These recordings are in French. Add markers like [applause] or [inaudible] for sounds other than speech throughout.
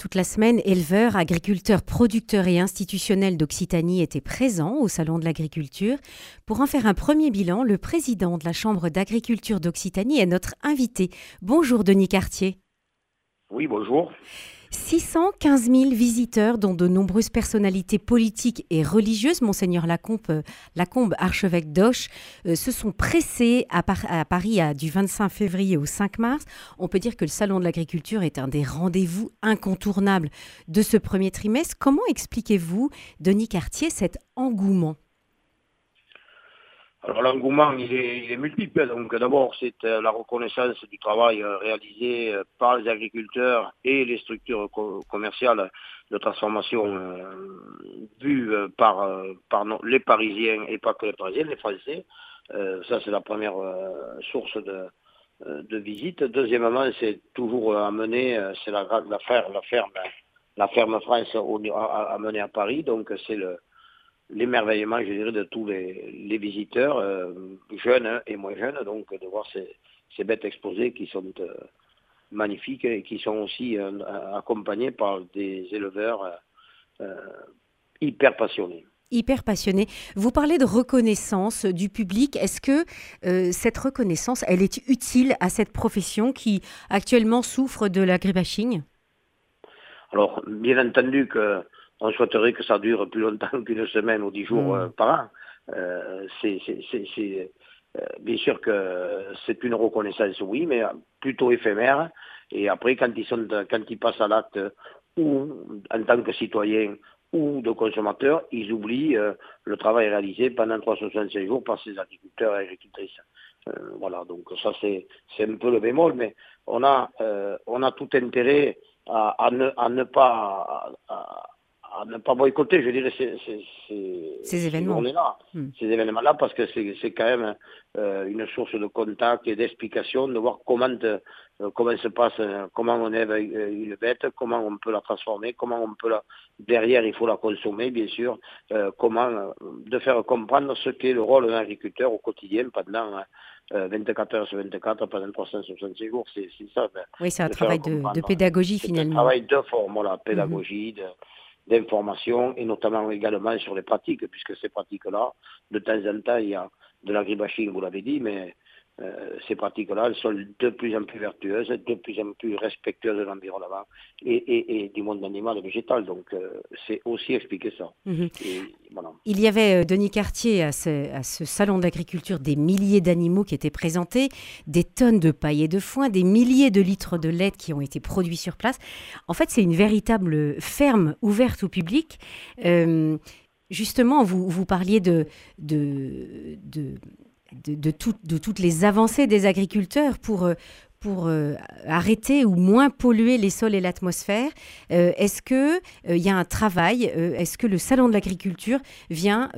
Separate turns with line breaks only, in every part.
Toute la semaine, éleveurs, agriculteurs, producteurs et institutionnels d'Occitanie étaient présents au Salon de l'agriculture. Pour en faire un premier bilan, le président de la Chambre d'agriculture d'Occitanie est notre invité. Bonjour Denis Cartier.
Oui, bonjour.
615 000 visiteurs, dont de nombreuses personnalités politiques et religieuses, Monseigneur Lacombe, euh, archevêque d'Auch, euh, se sont pressés à, Paris du 25 février au 5 mars. On peut dire que le Salon de l'agriculture est un des rendez-vous incontournables de ce premier trimestre. Comment expliquez-vous, Denis Cartier, cet engouement?
Alors l'engouement, il est, multiple. Donc d'abord, c'est euh, la reconnaissance du travail euh, réalisé euh, par les agriculteurs et les structures commerciales de transformation vues par, par les Parisiens et pas que les Parisiens, les Français. ça, c'est la première source de, de visite. Deuxièmement, c'est toujours amener, c'est la, la, ferme, la ferme, la ferme France à, à Paris. Donc c'est le l'émerveillement, je dirais, de tous les, visiteurs, euh, jeunes et moins jeunes, donc de voir ces, bêtes exposées qui sont euh, magnifiques et qui sont aussi euh, accompagnées par des éleveurs hyper passionnés
hyper passionnés. Vous parlez de reconnaissance du public. Est-ce que cette reconnaissance, elle est utile à cette profession qui actuellement souffre de l'agribashing
Alors, bien entendu que on souhaiterait que ça dure plus longtemps [laughs] qu'une semaine ou dix jours mm. euh, par an. Euh, c'est euh, bien sûr que c'est une reconnaissance, oui, mais plutôt éphémère. Et après, quand ils, sont, quand ils passent à l'acte, ou en tant que citoyens ou de consommateurs, ils oublient le travail réalisé pendant 365 jours par ces agriculteurs et agricultrices. voilà, donc ça c'est un peu le bémol, mais on a, on a tout intérêt à, ne, à ne pas à ne pas boycotter, je dirais, ces,
ces, événements.
là hmm. Ces événements-là, parce que c'est quand même euh, une source de contact et d'explication, de voir comment, euh, comment se passe, euh, comment on élève une bête, comment on peut la transformer, comment on peut la... Derrière, il faut la consommer, bien sûr, comment de faire comprendre ce qu'est le rôle d'un agriculteur au quotidien pendant 24 heures sur 24, pendant 366 jours. C'est ça.
Oui, c'est un travail de, pédagogie, finalement. un
travail de forme, la pédagogie, de d'information et notamment également sur les pratiques, puisque ces pratiques-là, de temps en temps, il y a de l'agribashing, vous l'avez dit, mais euh, ces pratiques-là, elles sont de plus en plus vertueuses, de plus en plus respectueuses de l'environnement et, du monde animal et végétal. Donc, euh, c'est aussi expliquer ça. Mhm.
Il y avait, euh, Denis Cartier, à ce, salon d'agriculture, des milliers d'animaux qui étaient présentés, des tonnes de paille et de foin, des milliers de litres de lait qui ont été produits sur place. En fait, c'est une véritable ferme ouverte au public. justement, vous, vous parliez de, de, de de, de, toutes les avancées des agriculteurs pour, euh, pour euh, arrêter ou moins polluer les sols et l'atmosphère. Euh, est-ce qu'il il y a un travail Est-ce que le Salon de l'agriculture vient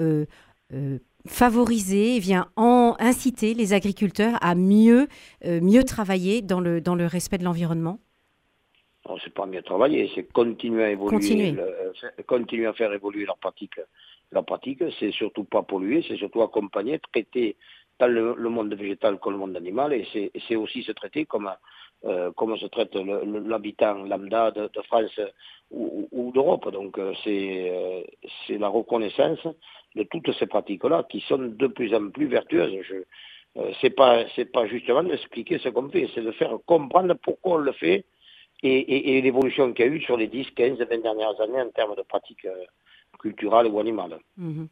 favoriser, vient en, inciter les agriculteurs à mieux, mieux travailler dans le, dans le respect de l'environnement?
Ce c'est pas mieux travailler, c'est continuer à évoluer, continuer. continuer à faire évoluer leur pratique. La pratique, c'est surtout pas polluer, c'est surtout accompagner, traiter le, monde végétal comme le monde animal, et c'est aussi se traiter comme, euh, se traite l'habitant lambda de, France ou, d'Europe. Donc euh, euh, c'est la reconnaissance de toutes ces pratiques-là qui sont de plus en plus vertueuses. Je, c'est pas pas justement d'expliquer ce qu'on fait, c'est de faire comprendre pourquoi on le fait et, l'évolution qu'il y a eu sur les 10, 15, 20 dernières années en termes de pratiques culturelles ou animales.
Mm-hmm.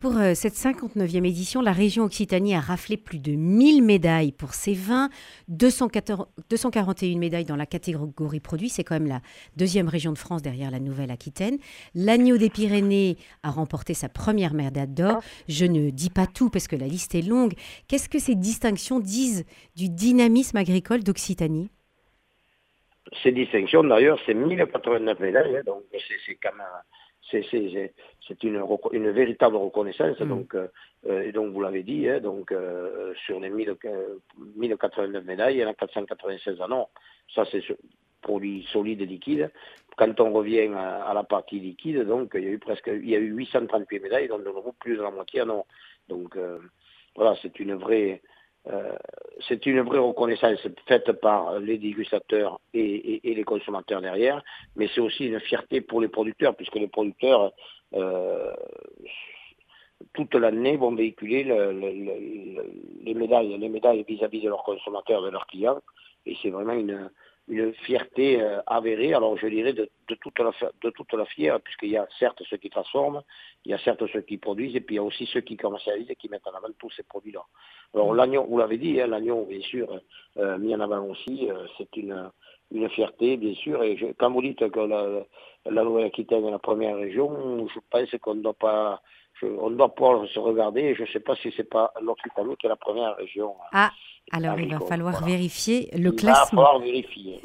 Pour euh, cette 59e édition, la région Occitanie a raflé plus de 1000 médailles pour ses vins, 241 médailles dans la catégorie produits, c'est quand même la deuxième région de France derrière la Nouvelle-Aquitaine. L'agneau des Pyrénées a remporté sa première médaille d'or. Je ne dis pas tout parce que la liste est longue. Qu'est-ce que ces distinctions disent du dynamisme agricole d'Occitanie?
Ces distinctions, d'ailleurs, c'est 1089 médailles, hein, donc c'est quand même c'est une, une, véritable reconnaissance. Mm. Donc, euh, euh, et donc, vous l'avez dit, hein, donc, euh, sur les 1089 médailles, il y en a 496 en or. Ça, c'est produit solide et liquide. Quand on revient à, la partie liquide, donc, il y a eu presque il y a eu 838 médailles, donc plus de la moitié en or. Donc, voilà, c'est une vraie c'est une vraie reconnaissance faite par les dégustateurs et, les consommateurs derrière, mais c'est aussi une fierté pour les producteurs, puisque les producteurs, toute l'année, vont véhiculer les médailles les médailles vis-à-vis de leurs consommateurs, de leurs clients, et c'est vraiment une, une fierté euh, avérée, alors je dirais de, toute la, de toute la fière, puisqu'il y a certes ceux qui transforment, il y a certes ceux qui produisent, et puis il y a aussi ceux qui commercialisent et qui mettent en avant tous ces produits-là. Alors l'agneau, vous l'avez dit, hein, l'agneau, bien sûr, euh, mis en avant aussi, euh, c'est une, une fierté, bien sûr, et quand vous dites que la, la Nouvelle-Aquitaine est la première région, je pense qu'on ne doit pas... on doit pouvoir se regarder, et je ne sais pas si c'est pas l'Occitanie qui est la première région.
Ah, alors, il va falloir vérifier le classement. Il va falloir
vérifier.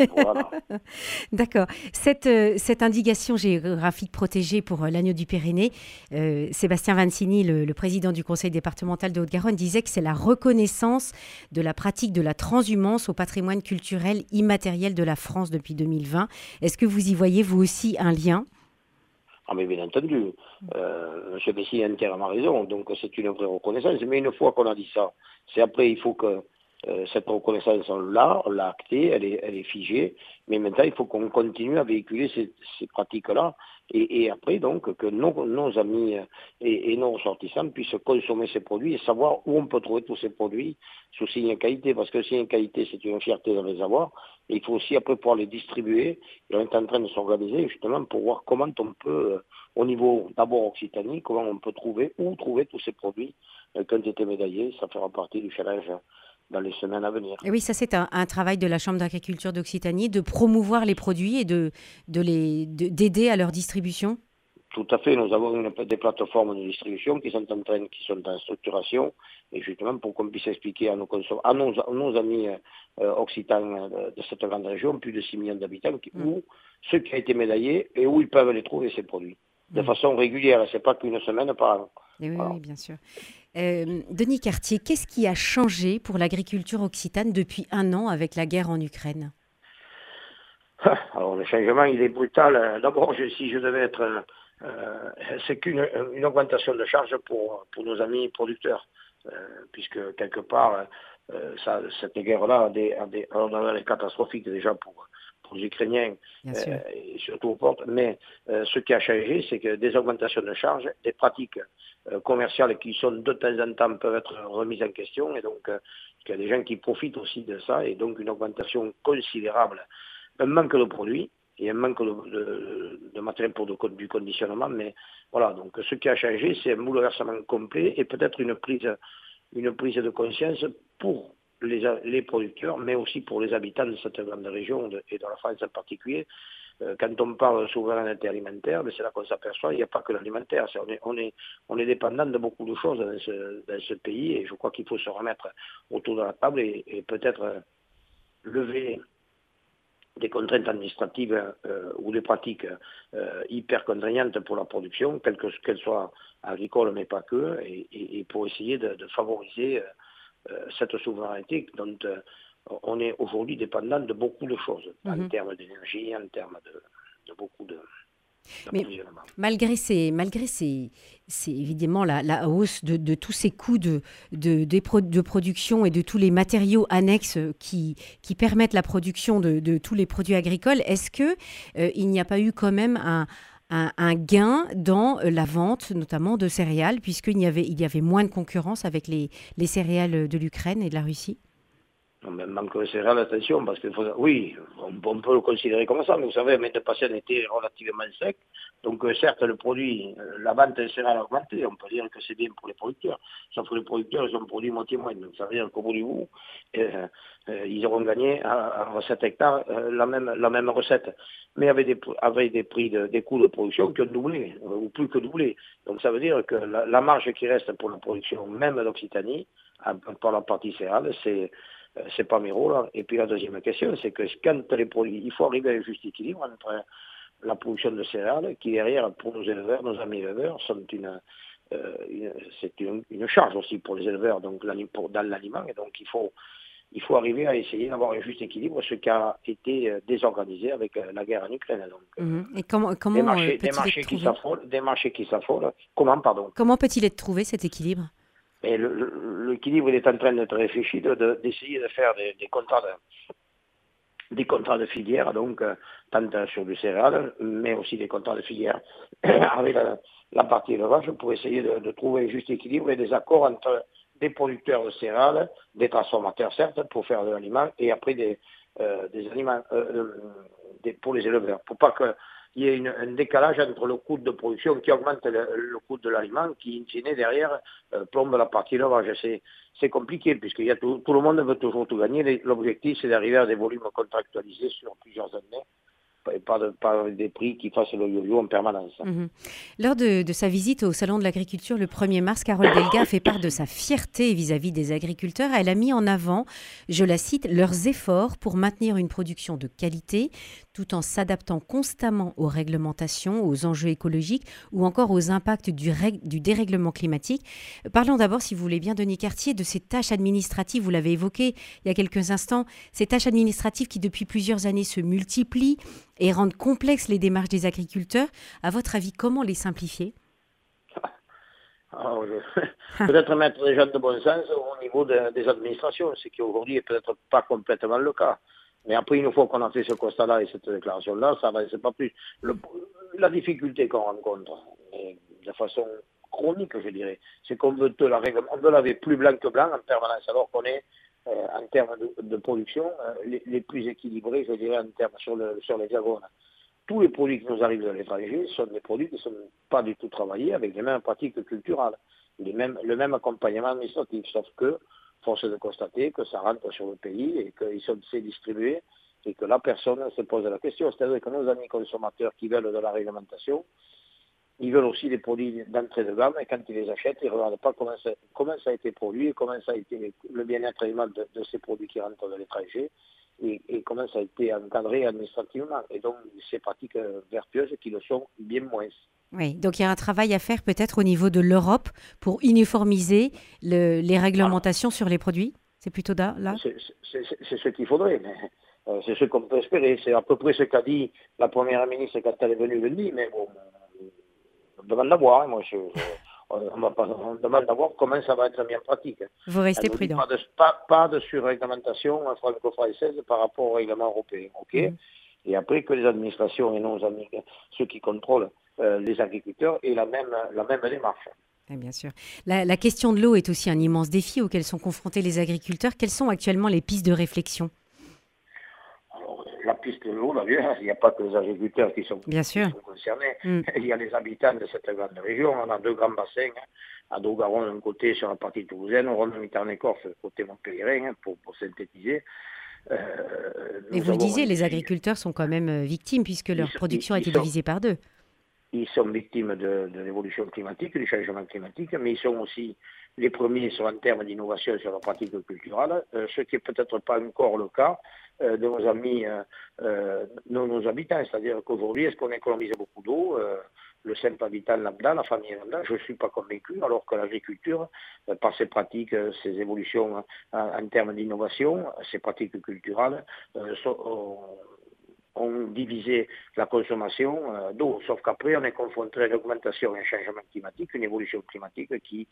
D'accord. Cette, euh, cette, indication géographique protégée pour euh, l'agneau du Pyrénées, euh, Sébastien Vancini, le, président du conseil départemental de Haute-Garonne, disait que c'est la reconnaissance de la pratique de la transhumance au patrimoine culturel immatériel de la France depuis 2020. Est-ce que vous y voyez, vous aussi, un lien?
Mais bien entendu, euh, M. Messi a entièrement raison, donc c'est une vraie reconnaissance. Mais une fois qu'on a dit ça, c'est après il faut que euh, cette reconnaissance, là, on l'a actée, elle est, figée, mais maintenant il faut qu'on continue à véhiculer ces pratiques-là, et, et, après donc que nos, nos amis et, et, nos ressortissants puissent consommer ces produits et savoir où on peut trouver tous ces produits sous signe qualité, parce que signe qualité c'est une fierté de les avoir, et il faut aussi après pouvoir les distribuer, et on est en train de s'organiser justement pour voir comment on peut, euh, au niveau d'abord Occitanie, comment on peut trouver, où trouver tous ces produits euh, qui ont été médaillés, ça fera partie du challenge dans les semaines à venir.
Et oui, ça c'est un, travail de la Chambre d'agriculture d'Occitanie, de promouvoir les produits et de, de les, d'aider à leur distribution
tout à fait, nous avons des plateformes de distribution qui sont en train, qui sont en structuration, et justement pour qu'on puisse expliquer à nos, à nos, amis euh, occitans de, cette grande région, plus de 6 millions d'habitants, mm. où ceux qui ont été médaillés et où ils peuvent les trouver ces produits de mm. façon régulière. C'est pas qu'une semaine par an.
oui, bien sûr. Euh, Denis Cartier, qu'est-ce qui a changé pour l'agriculture occitane depuis un an avec la guerre en Ukraine?
Alors le changement, il est brutal. D'abord, si je devais être... Euh, c'est qu'une une augmentation de charges pour, pour nos amis producteurs, euh, puisque quelque part, ça, cette guerre-là a est catastrophique déjà pour, pour les Ukrainiens et surtout aux portes. Mais ce qui a changé, c'est que des augmentations de charges, des pratiques euh, commerciales qui sont de temps en temps peuvent être remises en question. Et donc euh, il y a des gens qui profitent aussi de ça et donc une augmentation considérable, un manque de produits et un manque de, matériel pour du conditionnement, mais voilà, donc ce qui a changé, c'est un bouleversement complet et peut-être une prise, une prise de conscience pour les, les, producteurs, mais aussi pour les habitants de cette grande région et de la France en particulier, euh, quand on parle de souveraineté alimentaire, c'est là qu'on s'aperçoit, il n'y a pas que l'alimentaire. On est, dépendant de beaucoup de choses dans ce, pays et je crois qu'il faut se remettre autour de la table et, peut-être euh, lever des contraintes administratives euh, ou des pratiques hyper contraignantes pour la production, quelle qu'elle soit agricole mais pas que, et, pour essayer de, favoriser cette souveraineté dont on est aujourd'hui dépendant de beaucoup de choses, en mhm. termes d'énergie, en termes de, beaucoup de...
Mais malgré ces, malgré ces, évidemment la, hausse de, tous ces coûts de, de, de, production et de tous les matériaux annexes qui, qui permettent la production de, tous les produits agricoles, est-ce que euh, il n'y a pas eu quand même un, un, gain dans la vente, notamment de céréales, puisqu'il y avait, il y avait moins de concurrence avec les, les céréales de l'Ukraine et de la Russie?
Même manque de céréales, attention, parce que oui, on, peut le considérer comme ça, mais vous savez, mais de patient était relativement sec. Donc certes, le produit, la vente de céréales a augmenté, on peut dire que c'est bien pour les producteurs. Sauf que les producteurs, ils ont produit moitié moins. Donc ça veut dire qu'au bout du bout, ils auront gagné à, 7 hectares la, même, la même recette. Mais avec des, avec des prix, de, des coûts de production qui ont doublé, ou plus que doublé. Donc ça veut dire que la, marge qui reste pour la production, même d'Occitanie, pour la partie céréales, c'est c'est pas mes rôles. Et puis la deuxième question, c'est que quand les produits, il faut arriver à un juste équilibre entre la production de céréales, qui derrière, pour nos éleveurs, nos amis éleveurs, sont une, euh, c'est une, charge aussi pour les éleveurs donc dans l'aliment. Et donc il faut, il faut arriver à essayer d'avoir un juste équilibre, ce qui a été euh, désorganisé avec la guerre en Ukraine. Donc,
mhm. Et comment, comment
des marchés, des marchés qui s'affolent, des marchés qui s'affolent. Comment, pardon?
Comment peut-il être trouvé cet équilibre?
Et l'équilibre est en train d'être réfléchi, d'essayer de, faire des, contrats de, des contrats de filière, donc tant sur du céréal, mais aussi des contrats de filière [coughs] avec la, partie élevage pour essayer de, trouver un juste équilibre et des accords entre des producteurs de céréales, des transformateurs certes, pour faire de l'aliment, et après des, des aliments pour les éleveurs, pour pas que il y a un décalage entre le coût de production qui augmente le, coût de l'aliment, qui, in fine, derrière, euh, plombe la partie élevage. C'est compliqué, puisque tout, tout, le monde veut toujours tout gagner. L'objectif, c'est d'arriver à des volumes contractualisés sur plusieurs années et pas, de, pas des prix qui fassent le yo-yo en permanence.
Mhm. Lors de, sa visite au Salon de l'Agriculture le 1er mars, Carole [coughs] Delga fait part de sa fierté vis-à-vis des agriculteurs. Elle a mis en avant, je la cite, leurs efforts pour maintenir une production de qualité tout en s'adaptant constamment aux réglementations, aux enjeux écologiques ou encore aux impacts du, du dérèglement climatique. Parlons d'abord, si vous voulez bien, Denis Cartier, de ces tâches administratives, vous l'avez évoqué il y a quelques instants, ces tâches administratives qui depuis plusieurs années se multiplient et rendent complexes les démarches des agriculteurs. À votre avis, comment les simplifier? [laughs]
Ah, [laughs] Peut-être mettre des gens de bon sens au niveau des administrations, ce qui aujourd'hui n'est peut-être pas complètement le cas. Mais après, une fois qu'on a fait ce constat-là et cette déclaration-là, ça va, c'est pas plus la difficulté qu'on rencontre, de façon chronique, je dirais, c'est qu'on veut la on veut laver plus blanc que blanc en permanence, alors qu'on est euh, en termes de, production, euh, les, plus équilibrés, je dirais, en termes sur, le, sur les diagones. Tous les produits qui nous arrivent de l'étranger sont des produits qui ne sont pas du tout travaillés avec les mêmes pratiques culturelles, les mêmes, le même accompagnement administratif, sauf que, force est de constater que ça rentre sur le pays et qu'ils sont distribués et que la personne se pose la question. C'est-à-dire que nos amis consommateurs qui veulent de la réglementation, ils veulent aussi des produits d'entrée de gamme et quand ils les achètent, ils ne regardent pas comment ça, comment ça a été produit, comment ça a été le bien-être de, de, ces produits qui rentrent de l'étranger et, comment ça a été encadré administrativement. Et donc, ces pratiques vertueuses qui le sont bien moins.
Oui, donc il y a un travail à faire peut-être au niveau de l'Europe pour uniformiser les réglementations sur les produits C'est plutôt là,
C'est ce qu'il faudrait, mais euh, c'est ce qu'on peut espérer. C'est à peu près ce qu'a dit la Première ministre quand elle est venue lundi, mais bon, on demande d'avoir. Hein, moi, je, on, demande d'avoir comment ça va être mis en pratique.
Vous restez prudent.
Pas de, pas, pas de surréglementation franco-française par rapport au règlement européen. ok mm. Et après que les administrations et nos amis, ceux qui contrôlent euh, les agriculteurs, aient la même, la même démarche.
bien sûr. La, la question de l'eau est aussi un immense défi auquel sont confrontés les agriculteurs. Quelles sont actuellement les pistes de réflexion?
Piste de l'eau, d'ailleurs, il n'y a pas que les agriculteurs qui sont, concernés. Mm. [laughs] Il y a les habitants de cette grande région. On a deux grands bassins, hein. à Dogaron d'un côté sur la partie toulousaine, au Rhône-Mitterrand-Écorce côté montpelliérain, hein, pour, synthétiser.
Euh, Mais vous le disiez, les agriculteurs sont quand même euh, victimes puisque leur production a été divisée par deux.
Ils sont victimes de, l'évolution climatique, du changement climatique, mais ils sont aussi les premiers sur en termes d'innovation sur la pratique culturelle, euh, ce qui n'est peut-être pas encore le cas euh, de nos amis, euh, euh, nos, habitants. C'est-à-dire qu'aujourd'hui, est-ce qu'on économise beaucoup d'eau le simple habitant lambda, la famille lambda, je ne suis pas convaincu, alors que l'agriculture, par ses pratiques, ses évolutions en, termes d'innovation, ses pratiques culturelles, ont divisé la consommation d'eau. Sauf qu'après, on est confronté à l'augmentation et un changement climatique, une évolution climatique qui,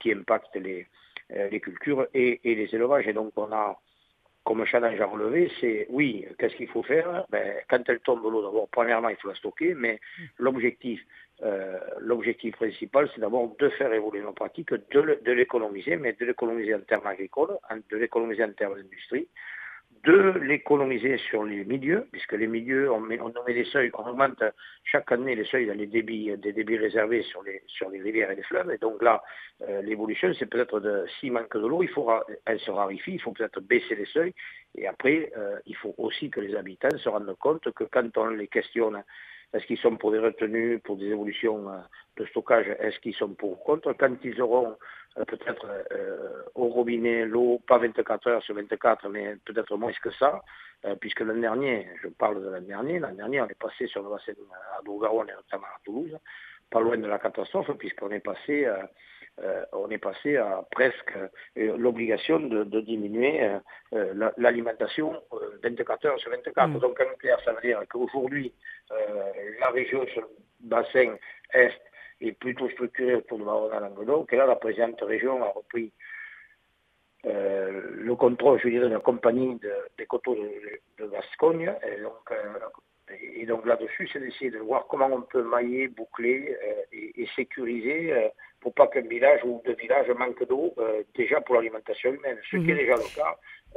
qui impacte les, les cultures et, et, les élevages. Et donc, on a comme challenge à relever, c'est oui, qu'est-ce qu'il faut faire? Ben, Quand elle tombe l'eau, d'abord, premièrement, il faut la stocker, mais l'objectif, euh, l'objectif principal, c'est d'abord de faire évoluer nos pratiques, de l'économiser, mais de l'économiser en termes agricoles, de l'économiser en termes d'industrie, de l'économiser sur les milieux, puisque les milieux, on, met, on met des seuils, on augmente chaque année les seuils dans les débits, des débits réservés sur les, sur les rivières et les fleuves. Et donc là, euh, l'évolution, c'est peut-être de, s'il manque de l'eau, il faudra, elle se raréfie, il faut peut-être baisser les seuils. Et après, euh, il faut aussi que les habitants se rendent compte que quand on les questionne, est-ce qu'ils sont pour des retenues, pour des évolutions euh, de stockage, est-ce qu'ils sont pour ou contre, quand ils auront euh, peut-être euh, au robinet l'eau, pas 24 heures sur 24, mais peut-être moins que ça, euh, puisque l'an dernier, je parle de l'an dernier, l'an dernier on est passé sur le bassin à Dougaronne et notamment à Toulouse, pas loin de la catastrophe, puisqu'on est passé on est passé à presque l'obligation de, diminuer l'alimentation 24 heures sur 24. Mm. Donc en clair, ça veut dire qu'aujourd'hui, la région sur le bassin Est est plutôt structurée autour de Marona-Languedoc. Et là, la présidente région a repris euh, le contrôle, je dirais, de la compagnie des coteaux de, de, Gascogne. Et donc, euh, et donc là-dessus, c'est d'essayer de voir comment on peut mailler, boucler euh, et, sécuriser pour pas qu'un village ou deux villages manquent d'eau déjà pour l'alimentation humaine, ce qui est mhm. déjà le cas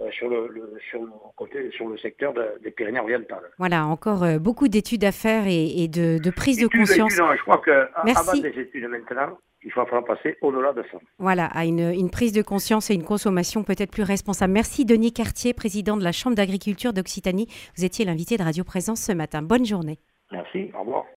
sur le, sur, le côté, sur le secteur des Pyrénées-Orientales.
Voilà, encore beaucoup d'études à faire et, de, de, prise de conscience.
je crois qu'avant des études maintenant, il va falloir passer au-delà de ça.
Voilà, à une, prise de conscience et une consommation peut-être plus responsable. Merci Denis Cartier, président de la Chambre d'agriculture d'Occitanie. Vous étiez l'invité de Radio Présence ce matin. Bonne journée.
Merci, au revoir.